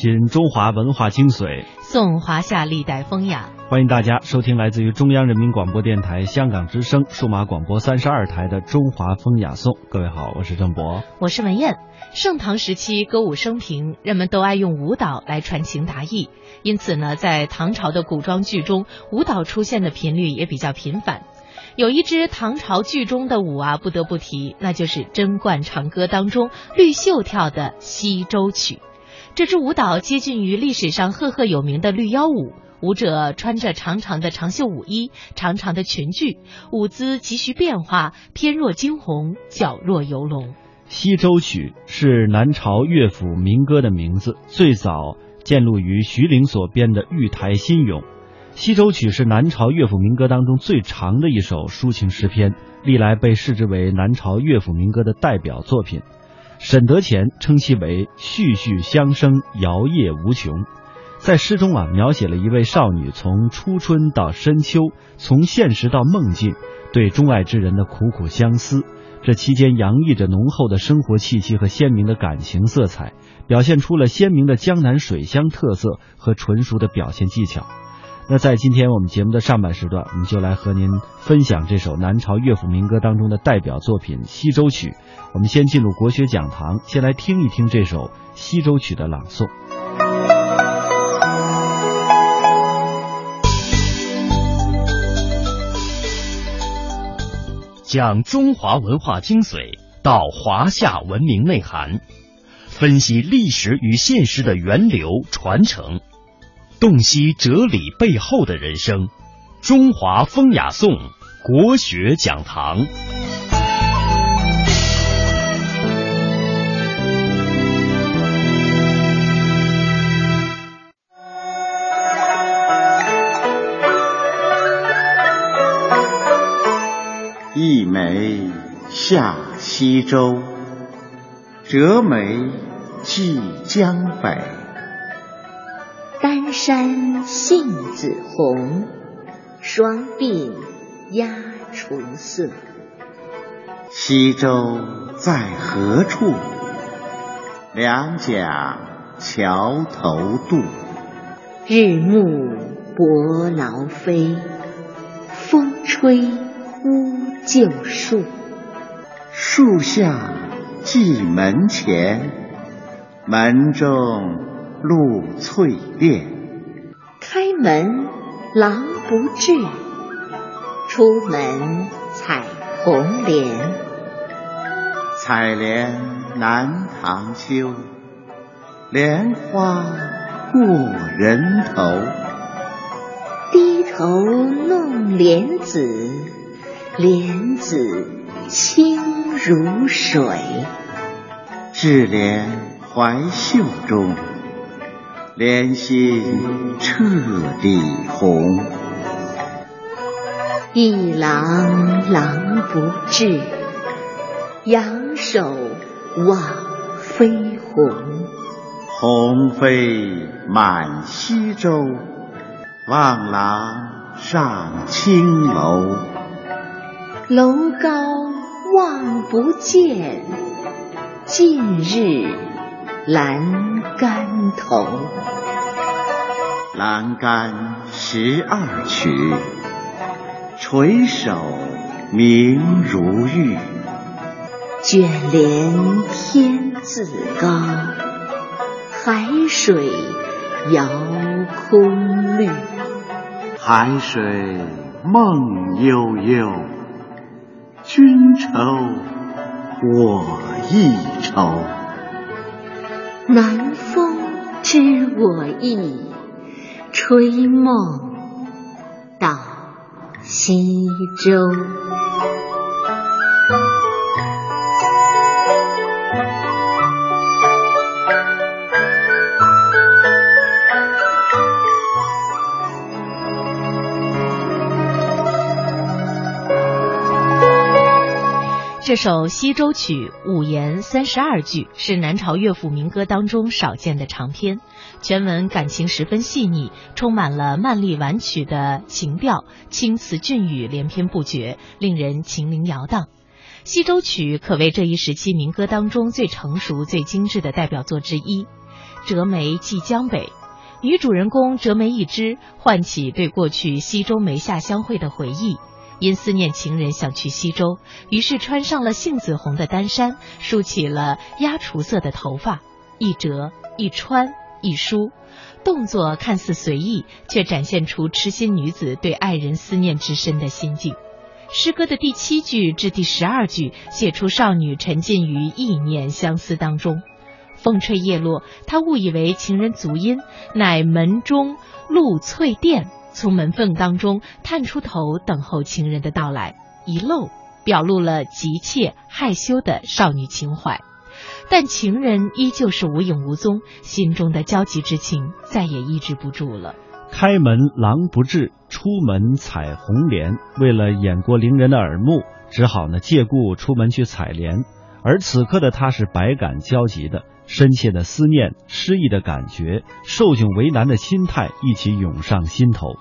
品中华文化精髓，颂华夏历代风雅。欢迎大家收听来自于中央人民广播电台香港之声数码广播三十二台的《中华风雅颂》。各位好，我是郑博，我是文燕。盛唐时期歌舞升平，人们都爱用舞蹈来传情达意，因此呢，在唐朝的古装剧中，舞蹈出现的频率也比较频繁。有一支唐朝剧中的舞啊，不得不提，那就是《贞观长歌》当中绿袖跳的西洲曲。这支舞蹈接近于历史上赫赫有名的绿腰舞，舞者穿着长长的长袖舞衣、长长的裙裾，舞姿急需变化，翩若惊鸿，矫若游龙。西洲曲是南朝乐府民歌的名字，最早见录于徐陵所编的《玉台新咏》。西洲曲是南朝乐府民歌当中最长的一首抒情诗篇，历来被视之为南朝乐府民歌的代表作品。沈德潜称其为“絮絮相生，摇曳无穷”。在诗中啊，描写了一位少女从初春到深秋，从现实到梦境，对钟爱之人的苦苦相思。这期间洋溢着浓厚的生活气息和鲜明的感情色彩，表现出了鲜明的江南水乡特色和纯熟的表现技巧。那在今天我们节目的上半时段，我们就来和您分享这首南朝乐府民歌当中的代表作品《西洲曲》。我们先进入国学讲堂，先来听一听这首《西洲曲》的朗诵。讲中华文化精髓，道华夏文明内涵，分析历史与现实的源流传承。洞悉哲理背后的人生，中华风雅颂国学讲堂。一枚下西洲，折梅寄江北。丹山杏子红，双鬓鸦雏色。西洲在何处？两桨桥头渡。日暮伯劳飞，风吹乌桕树。树下蓟门前，门中。露翠帘，开门狼不至，出门采红莲。采莲南塘秋，莲花过人头。低头弄莲子，莲子清如水。智莲怀袖中。莲心彻底红，一郎郎不至，仰首望飞鸿。鸿飞满西洲，望郎上青楼。楼高望不见，近日阑干头。栏杆十二曲，垂首明如玉。卷帘天自高，海水遥空绿。海水梦悠悠，君愁我亦愁。南风知我意。吹梦到西洲。这首西洲曲五言三十二句，是南朝乐府民歌当中少见的长篇。全文感情十分细腻，充满了曼丽婉曲的情调，青词俊语连篇不绝，令人情灵摇荡。西洲曲可谓这一时期民歌当中最成熟、最精致的代表作之一。折梅寄江北。女主人公折梅一枝，唤起对过去西周梅下相会的回忆。因思念情人，想去西周，于是穿上了杏子红的单衫，梳起了鸦雏色的头发，一折一穿一梳，动作看似随意，却展现出痴心女子对爱人思念之深的心境。诗歌的第七句至第十二句，写出少女沉浸于意念相思当中。风吹叶落，她误以为情人足音，乃门中露翠殿。从门缝当中探出头，等候情人的到来，一露表露了急切害羞的少女情怀，但情人依旧是无影无踪，心中的焦急之情再也抑制不住了。开门狼不至，出门采红莲。为了掩过邻人的耳目，只好呢借故出门去采莲。而此刻的他是百感交集的，深切的思念、失意的感觉、受窘为难的心态一起涌上心头。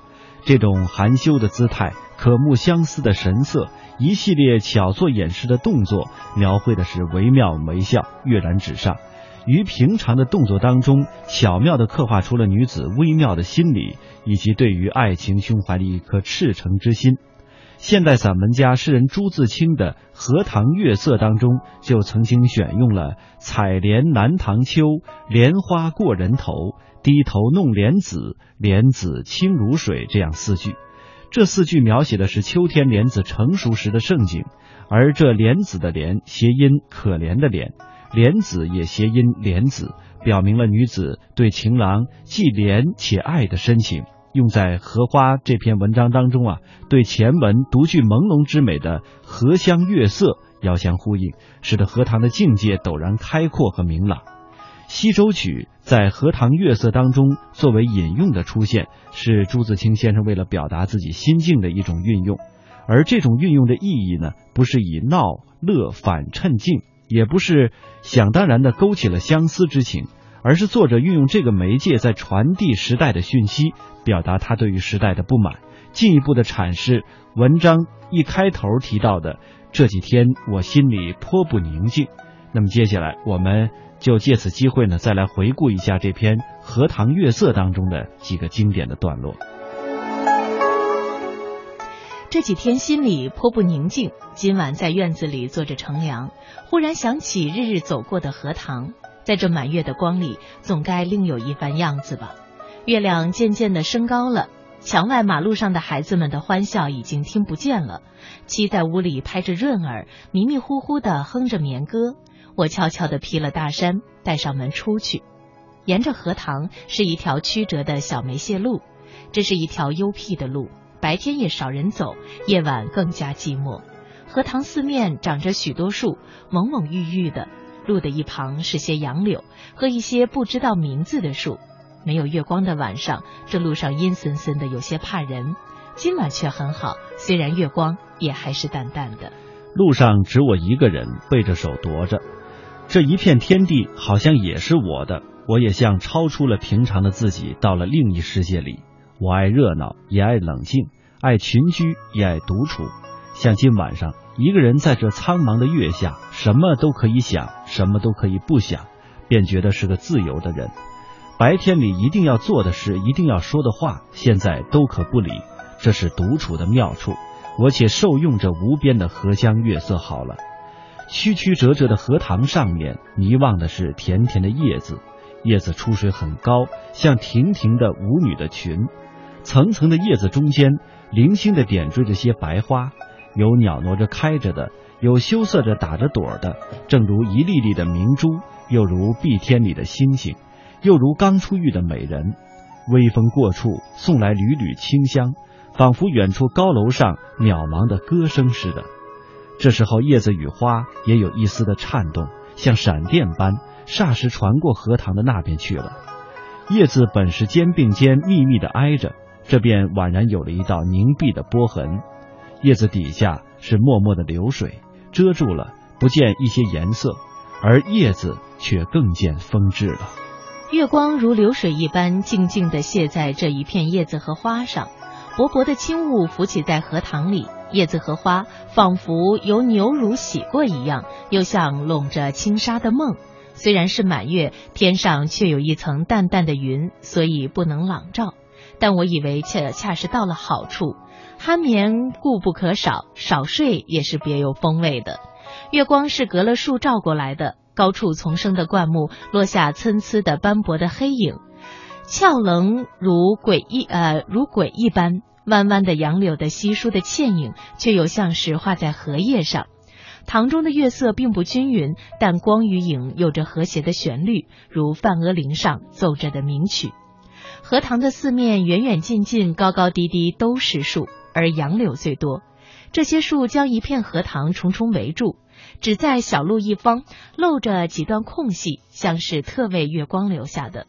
这种含羞的姿态、可目相思的神色、一系列巧作掩饰的动作，描绘的是惟妙惟肖、跃然纸上。于平常的动作当中，巧妙地刻画出了女子微妙的心理，以及对于爱情胸怀的一颗赤诚之心。现代散文家诗人朱自清的《荷塘月色》当中，就曾经选用了“采莲南塘秋，莲花过人头，低头弄莲子，莲子清如水”这样四句。这四句描写的是秋天莲子成熟时的盛景，而这莲子的莲谐音可怜的怜，莲子也谐音莲子，表明了女子对情郎既怜且爱的深情。用在《荷花》这篇文章当中啊，对前文独具朦胧之美的“荷香月色”遥相呼应，使得荷塘的境界陡然开阔和明朗。《西洲曲》在《荷塘月色》当中作为引用的出现，是朱自清先生为了表达自己心境的一种运用。而这种运用的意义呢，不是以闹乐反衬静，也不是想当然的勾起了相思之情。而是作者运用这个媒介在传递时代的讯息，表达他对于时代的不满，进一步的阐释文章一开头提到的这几天我心里颇不宁静。那么接下来我们就借此机会呢，再来回顾一下这篇《荷塘月色》当中的几个经典的段落。这几天心里颇不宁静，今晚在院子里坐着乘凉，忽然想起日日走过的荷塘。在这满月的光里，总该另有一番样子吧。月亮渐渐的升高了，墙外马路上的孩子们的欢笑已经听不见了。妻在屋里拍着润儿，迷迷糊糊的哼着眠歌。我悄悄的披了大衫，带上门出去。沿着荷塘是一条曲折的小梅谢路，这是一条幽僻的路，白天也少人走，夜晚更加寂寞。荷塘四面长着许多树，蒙蒙郁郁的。路的一旁是些杨柳和一些不知道名字的树。没有月光的晚上，这路上阴森森的，有些怕人。今晚却很好，虽然月光也还是淡淡的。路上只我一个人，背着手踱着。这一片天地好像也是我的，我也像超出了平常的自己，到了另一世界里。我爱热闹，也爱冷静；爱群居，也爱独处。像今晚上。一个人在这苍茫的月下，什么都可以想，什么都可以不想，便觉得是个自由的人。白天里一定要做的事，一定要说的话，现在都可不理。这是独处的妙处。我且受用这无边的荷香月色好了。曲曲折折的荷塘上面，迷望的是甜甜的叶子，叶子出水很高，像亭亭的舞女的裙，层层的叶子中间，零星的点缀着些白花。有袅娜着开着的，有羞涩着打着朵的，正如一粒粒的明珠，又如碧天里的星星，又如刚出浴的美人。微风过处，送来缕缕清香，仿佛远处高楼上渺茫的歌声似的。这时候，叶子与花也有一丝的颤动，像闪电般，霎时传过荷塘的那边去了。叶子本是肩并肩密密的挨着，这便宛然有了一道凝碧的波痕。叶子底下是脉脉的流水，遮住了，不见一些颜色，而叶子却更见风致了。月光如流水一般，静静地泻在这一片叶子和花上，薄薄的轻雾浮起在荷塘里，叶子和花仿佛由牛乳洗过一样，又像笼着轻纱的梦，虽然是满月，天上却有一层淡淡的云，所以不能朗照。但我以为恰恰是到了好处，酣眠固不可少，少睡也是别有风味的。月光是隔了树照过来的，高处丛生的灌木落下参差的斑驳的黑影，峭棱如鬼一呃如鬼一般，弯弯的杨柳的稀疏的倩影，却又像是画在荷叶上。塘中的月色并不均匀，但光与影有着和谐的旋律，如梵阿铃上奏着的名曲。荷塘的四面远远近近、高高低低都是树，而杨柳最多。这些树将一片荷塘重重围住，只在小路一方露着几段空隙，像是特为月光留下的。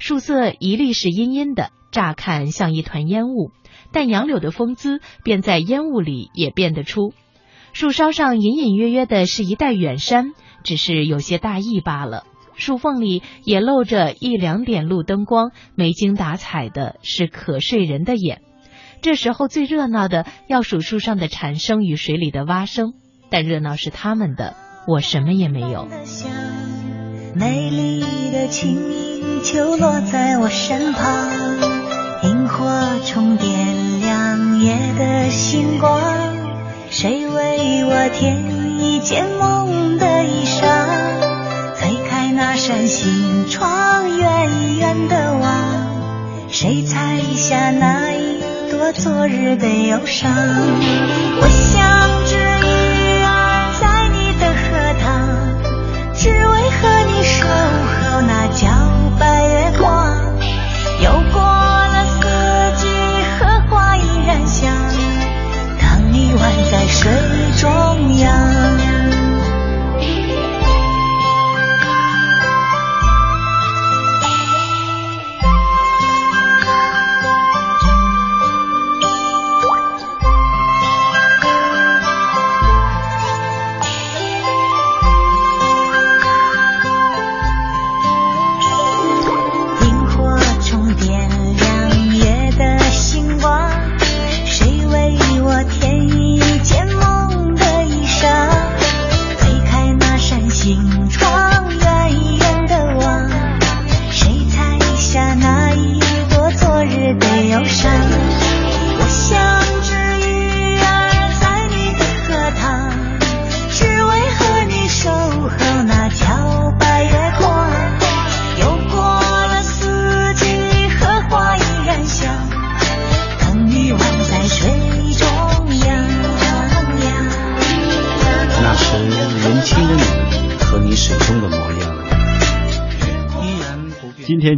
树色一律是阴阴的，乍看像一团烟雾，但杨柳的风姿便在烟雾里也辨得出。树梢上隐隐约约的是一带远山，只是有些大意罢了。树缝里也露着一两点路灯光，没精打采的是可睡人的眼。这时候最热闹的要数树上的蝉声与水里的蛙声，但热闹是他们的，我什么也没有。美丽的清明就落在我身旁，萤火虫点亮夜的星光。谁为我添一件梦的衣裳？那扇心窗，远远的望。谁采下那一朵昨日的忧伤？我像只鱼儿在你的荷塘，只为和你守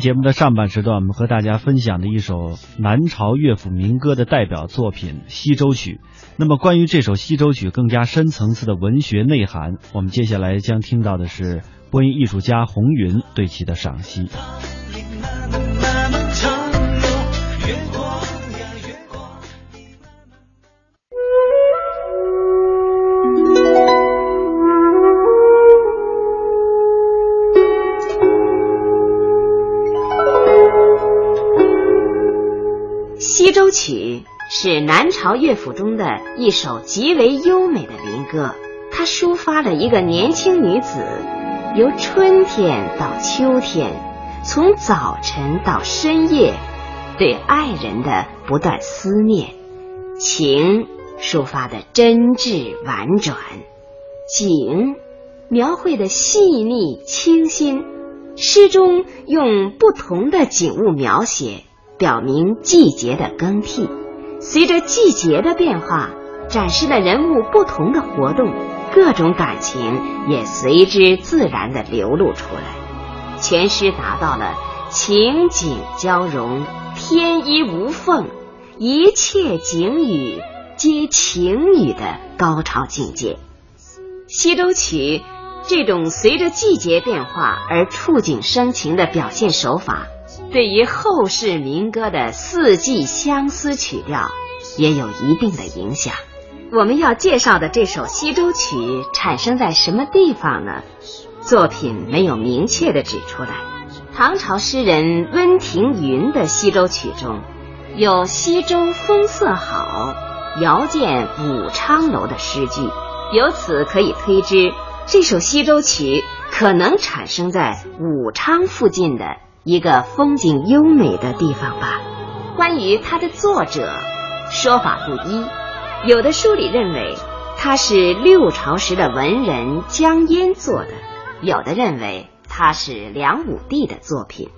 节目的上半时段，我们和大家分享的一首南朝乐府民歌的代表作品《西洲曲》。那么，关于这首西洲曲更加深层次的文学内涵，我们接下来将听到的是播音艺术家红云对其的赏析。《曲》是南朝乐府中的一首极为优美的民歌，它抒发了一个年轻女子由春天到秋天，从早晨到深夜，对爱人的不断思念，情抒发的真挚婉转，景描绘的细腻清新，诗中用不同的景物描写。表明季节的更替，随着季节的变化，展示了人物不同的活动，各种感情也随之自然的流露出来。全诗达到了情景交融、天衣无缝，一切景语皆情语的高潮境界。西洲曲这种随着季节变化而触景生情的表现手法。对于后世民歌的四季相思曲调也有一定的影响。我们要介绍的这首西洲曲产生在什么地方呢？作品没有明确的指出来。唐朝诗人温庭筠的西洲曲中有“西洲风色好，遥见武昌楼”的诗句，由此可以推知这首西洲曲可能产生在武昌附近的一个风景优美的地方吧。关于它的作者，说法不一。有的书里认为它是六朝时的文人江淹做的，有的认为它是梁武帝的作品。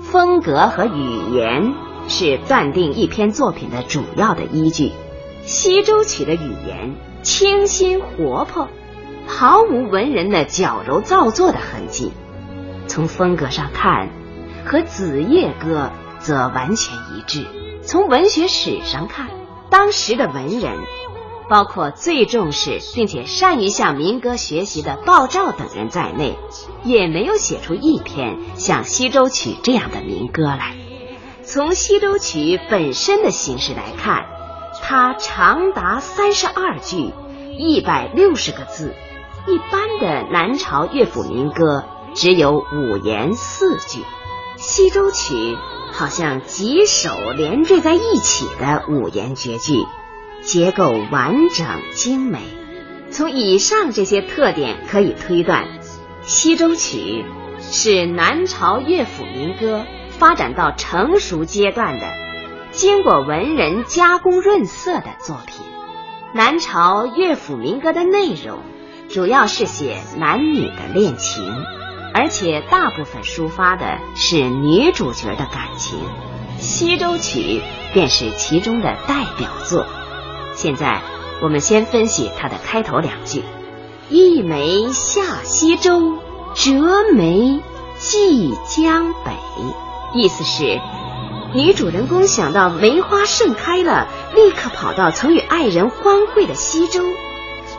风格和语言是断定一篇作品的主要的依据。西洲曲的语言清新活泼。毫无文人的矫揉造作的痕迹，从风格上看，和《子夜歌》则完全一致。从文学史上看，当时的文人，包括最重视并且善于向民歌学习的鲍照等人在内，也没有写出一篇像《西洲曲》这样的民歌来。从《西洲曲》本身的形式来看，它长达三十二句，一百六十个字。一般的南朝乐府民歌只有五言四句，《西洲曲》好像几首连缀在一起的五言绝句，结构完整精美。从以上这些特点可以推断，《西洲曲》是南朝乐府民歌发展到成熟阶段的，经过文人加工润色的作品。南朝乐府民歌的内容。主要是写男女的恋情，而且大部分抒发的是女主角的感情，《西洲曲》便是其中的代表作。现在我们先分析它的开头两句：“一梅下西洲，折梅寄江北。”意思是，女主人公想到梅花盛开了，立刻跑到曾与爱人欢会的西洲。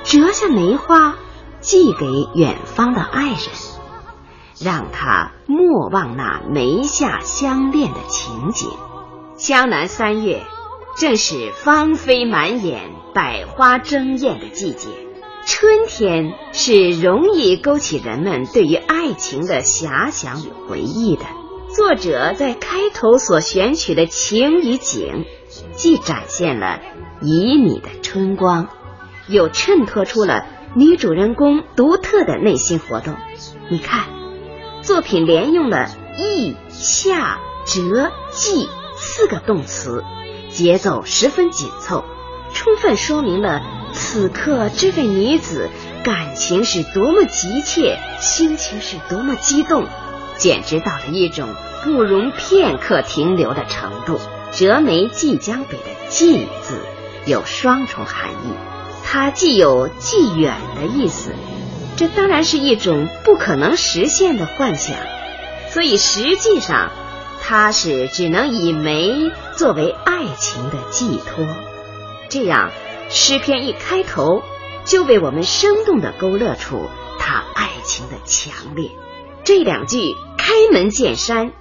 折下梅花，寄给远方的爱人，让他莫忘那梅下相恋的情景。江南三月，正是芳菲满眼、百花争艳的季节。春天是容易勾起人们对于爱情的遐想与回忆的。作者在开头所选取的情与景，既展现了旖旎的春光。又衬托出了女主人公独特的内心活动。你看，作品连用了意、下、折、寄四个动词，节奏十分紧凑，充分说明了此刻这位女子感情是多么急切，心情是多么激动，简直到了一种不容片刻停留的程度。折梅寄江北的“寄”字有双重含义。它既有既远的意思，这当然是一种不可能实现的幻想，所以实际上它是只能以梅作为爱情的寄托。这样，诗篇一开头就为我们生动地勾勒出他爱情的强烈。这两句开门见山，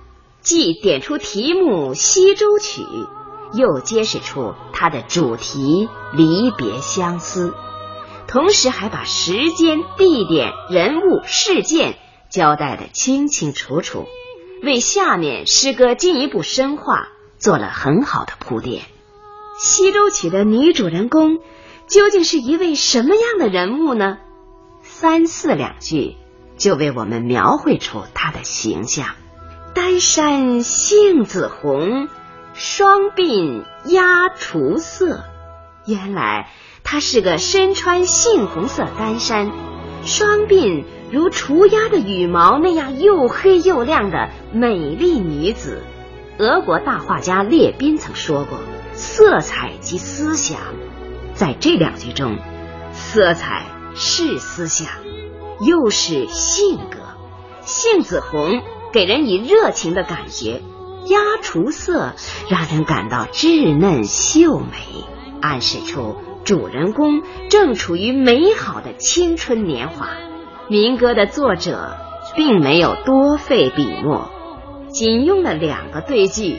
既点出题目《西洲曲》。又揭示出它的主题离别相思，同时还把时间、地点、人物、事件交代的清清楚楚，为下面诗歌进一步深化做了很好的铺垫。《西洲曲》的女主人公究竟是一位什么样的人物呢？三四两句就为我们描绘出她的形象：丹山杏子红。双鬓鸦雏色，原来她是个身穿杏红色单衫，双鬓如雏鸦的羽毛那样又黑又亮的美丽女子。俄国大画家列宾曾说过：“色彩及思想。”在这两句中，色彩是思想，又是性格。杏子红给人以热情的感觉。鸦雏色让人感到稚嫩秀美，暗示出主人公正处于美好的青春年华。民歌的作者并没有多费笔墨，仅用了两个对句，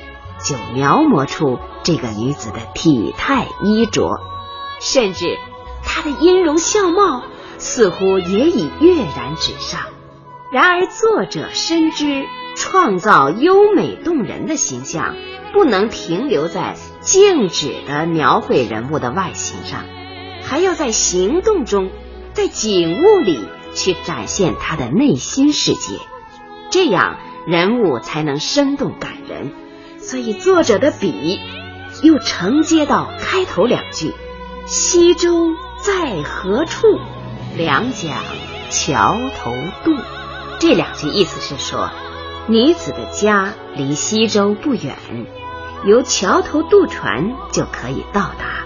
就描摹出这个女子的体态衣着，甚至她的音容笑貌似乎也已跃然纸上。然而作者深知。创造优美动人的形象，不能停留在静止的描绘人物的外形上，还要在行动中，在景物里去展现他的内心世界，这样人物才能生动感人。所以作者的笔又承接到开头两句：“西洲在何处？两桨桥头渡。”这两句意思是说，女子的家离西洲不远，由桥头渡船就可以到达。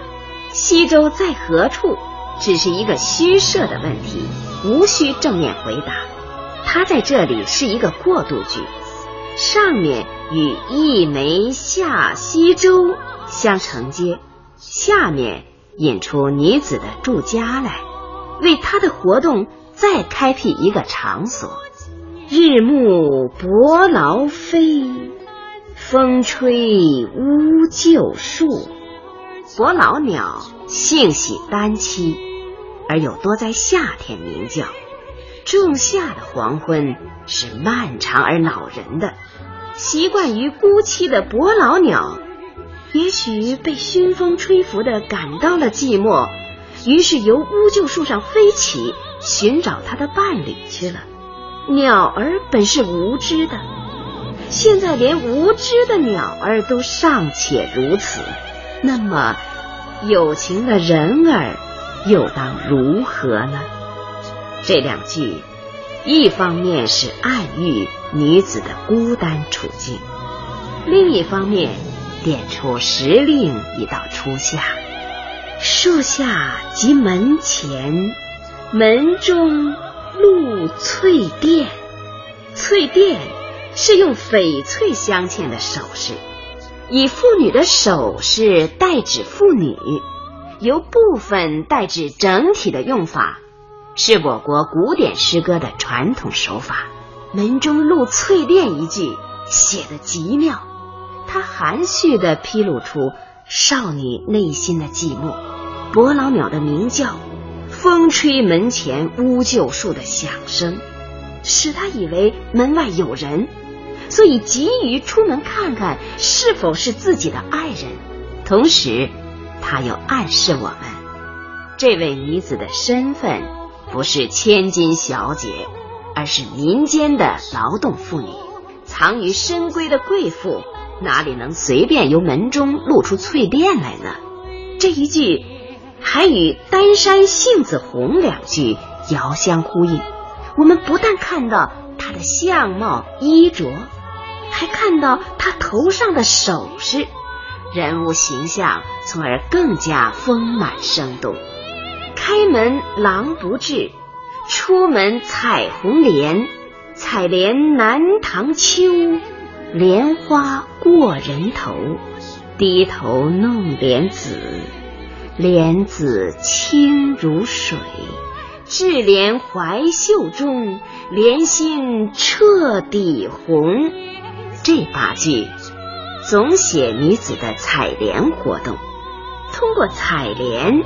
西洲在何处？只是一个虚设的问题，无需正面回答。它在这里是一个过渡句，上面与“一枚下西洲”相承接，下面引出女子的住家来，为她的活动再开辟一个场所。日暮伯劳飞，风吹乌桕树。伯劳鸟性喜单栖，而又多在夏天鸣叫。仲夏的黄昏是漫长而恼人的。习惯于孤栖的伯劳鸟，也许被熏风吹拂的感到了寂寞，于是由乌桕树上飞起，寻找它的伴侣去了。鸟儿本是无知的，现在连无知的鸟儿都尚且如此。那么，有情的人儿又当如何呢？这两句，一方面是暗喻女子的孤单处境，另一方面点出时令已到初夏。树下及门前，门中露翠钿。翠钿是用翡翠镶嵌的首饰。以妇女的首饰代指妇女，由部分代指整体的用法，是我国古典诗歌的传统手法。门中露翠钿一句写得极妙，它含蓄地披露出少女内心的寂寞。伯劳鸟的鸣叫，风吹门前乌桕树的响声，使她以为门外有人。所以急于出门看看是否是自己的爱人，同时，他又暗示我们，这位女子的身份不是千金小姐，而是民间的劳动妇女，藏于深闺的贵妇哪里能随便由门中露出翠钿来呢？这一句还与“丹山杏子红”两句遥相呼应。我们不但看到的相貌衣着。还看到他头上的首饰，人物形象从而更加丰满生动。开门狼不至，出门彩虹莲。采莲南塘秋，莲花过人头。低头弄莲子，莲子清如水。智莲怀袖中，莲心彻底红。这八句总写女子的采莲活动，通过采莲，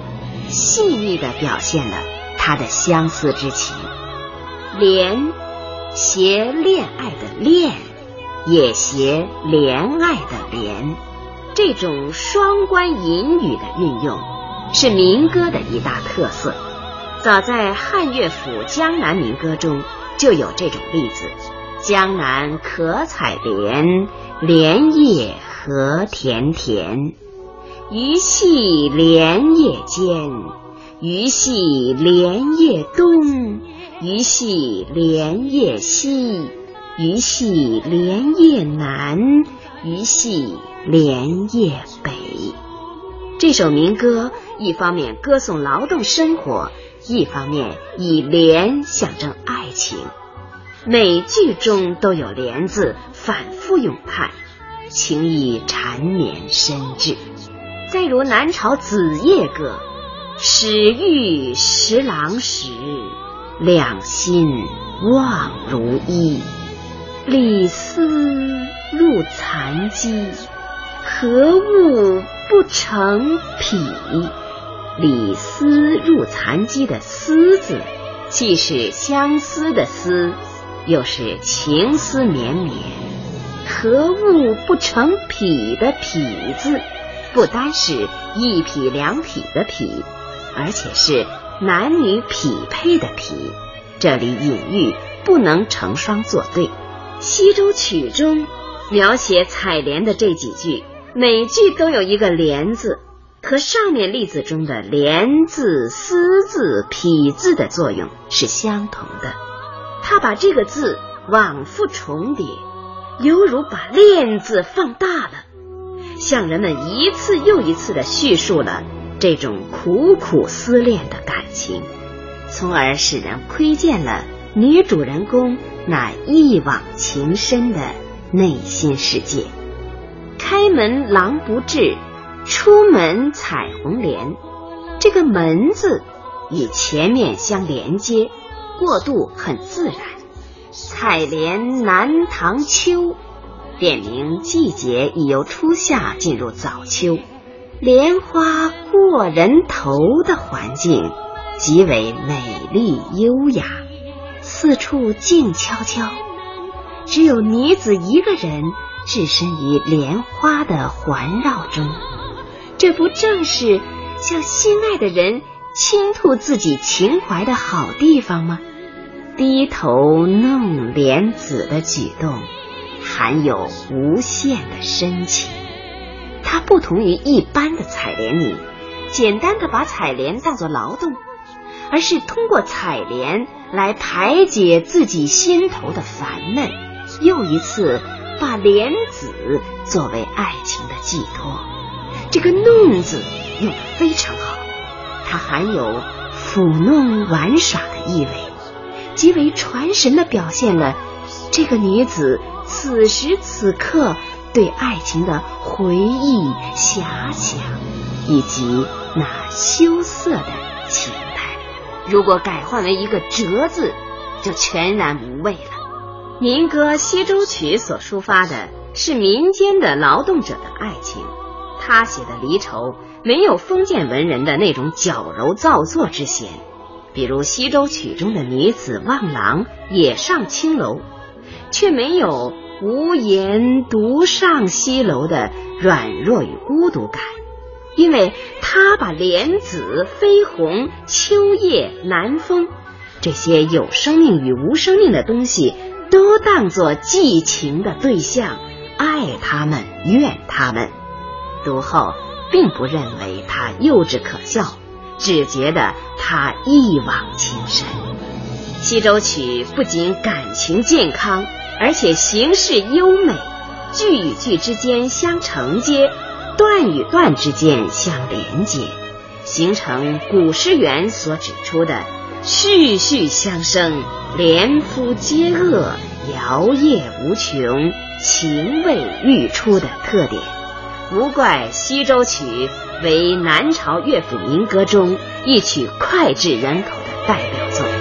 细腻地表现了她的相思之情。莲，携恋爱的恋，也携怜爱的怜，这种双关引语的运用，是民歌的一大特色。早在汉乐府《江南民歌》中就有这种例子。江南可采莲，莲叶何田田。鱼戏莲叶间，鱼戏莲叶东，鱼戏莲叶西，鱼戏莲叶南，鱼戏莲叶北。这首民歌一方面歌颂劳动生活，一方面以莲象征爱情。每句中都有“莲”字，反复咏叹，情意缠绵深挚。再如南朝《子夜歌》：“始遇十郎时，两心望如一。李斯入残机，何物不成匹？”李斯入蚕机的“思”字，既是相思的“思”。又是情思绵绵，何物不成匹的匹字，不单是一匹两匹的匹，而且是男女匹配的匹。这里隐喻不能成双作对。西洲曲中描写采莲的这几句，每句都有一个莲字，和上面例子中的连字、丝字、匹字的作用是相同的。他把这个字往复重叠，犹如把链字放大了，向人们一次又一次的叙述了这种苦苦思恋的感情，从而使人窥见了女主人公。那一往情深的内心世界。开门狼不至，出门采红莲。这个“门”字与前面相连接，过渡很自然。采莲南塘秋，点明季节已由初夏进入早秋，莲花过人头的环境极为美丽优雅。四处静悄悄，只有女子一个人置身于莲花的环绕中。这不正是向心爱的人倾吐自己情怀的好地方吗？低头弄莲子的举动，含有无限的深情。它不同于一般的采莲女，简单的把采莲当作劳动。而是通过采莲来排解自己心头的烦闷，又一次把莲子作为爱情的寄托。这个“弄”字用的非常好，它含有抚弄玩耍的意味，极为传神的表现了这个女子此时此刻对爱情的回忆、遐想，以及那羞涩的情态。如果改换为一个“折”字，就全然无味了。民歌《西洲曲》所抒发的是民间的劳动者的爱情，他写的离愁没有封建文人的那种矫揉造作之嫌。比如《西洲曲》中的女子望郎也上青楼，却没有无言独上西楼的软弱与孤独感。因为他把莲子、飞鸿、秋叶、南风这些有生命与无生命的东西都当作寄情的对象，爱他们，怨他们。读后并不认为他幼稚可笑，只觉得他一往情深。《西洲曲》不仅感情健康，而且形式优美，句与句之间相承接。段与段之间相连接，形成古诗源所指出的“序序相生，连夫皆恶，摇曳无穷，情味愈出”的特点。无怪《西洲曲》为南朝乐府民歌中一曲脍炙人口的代表作。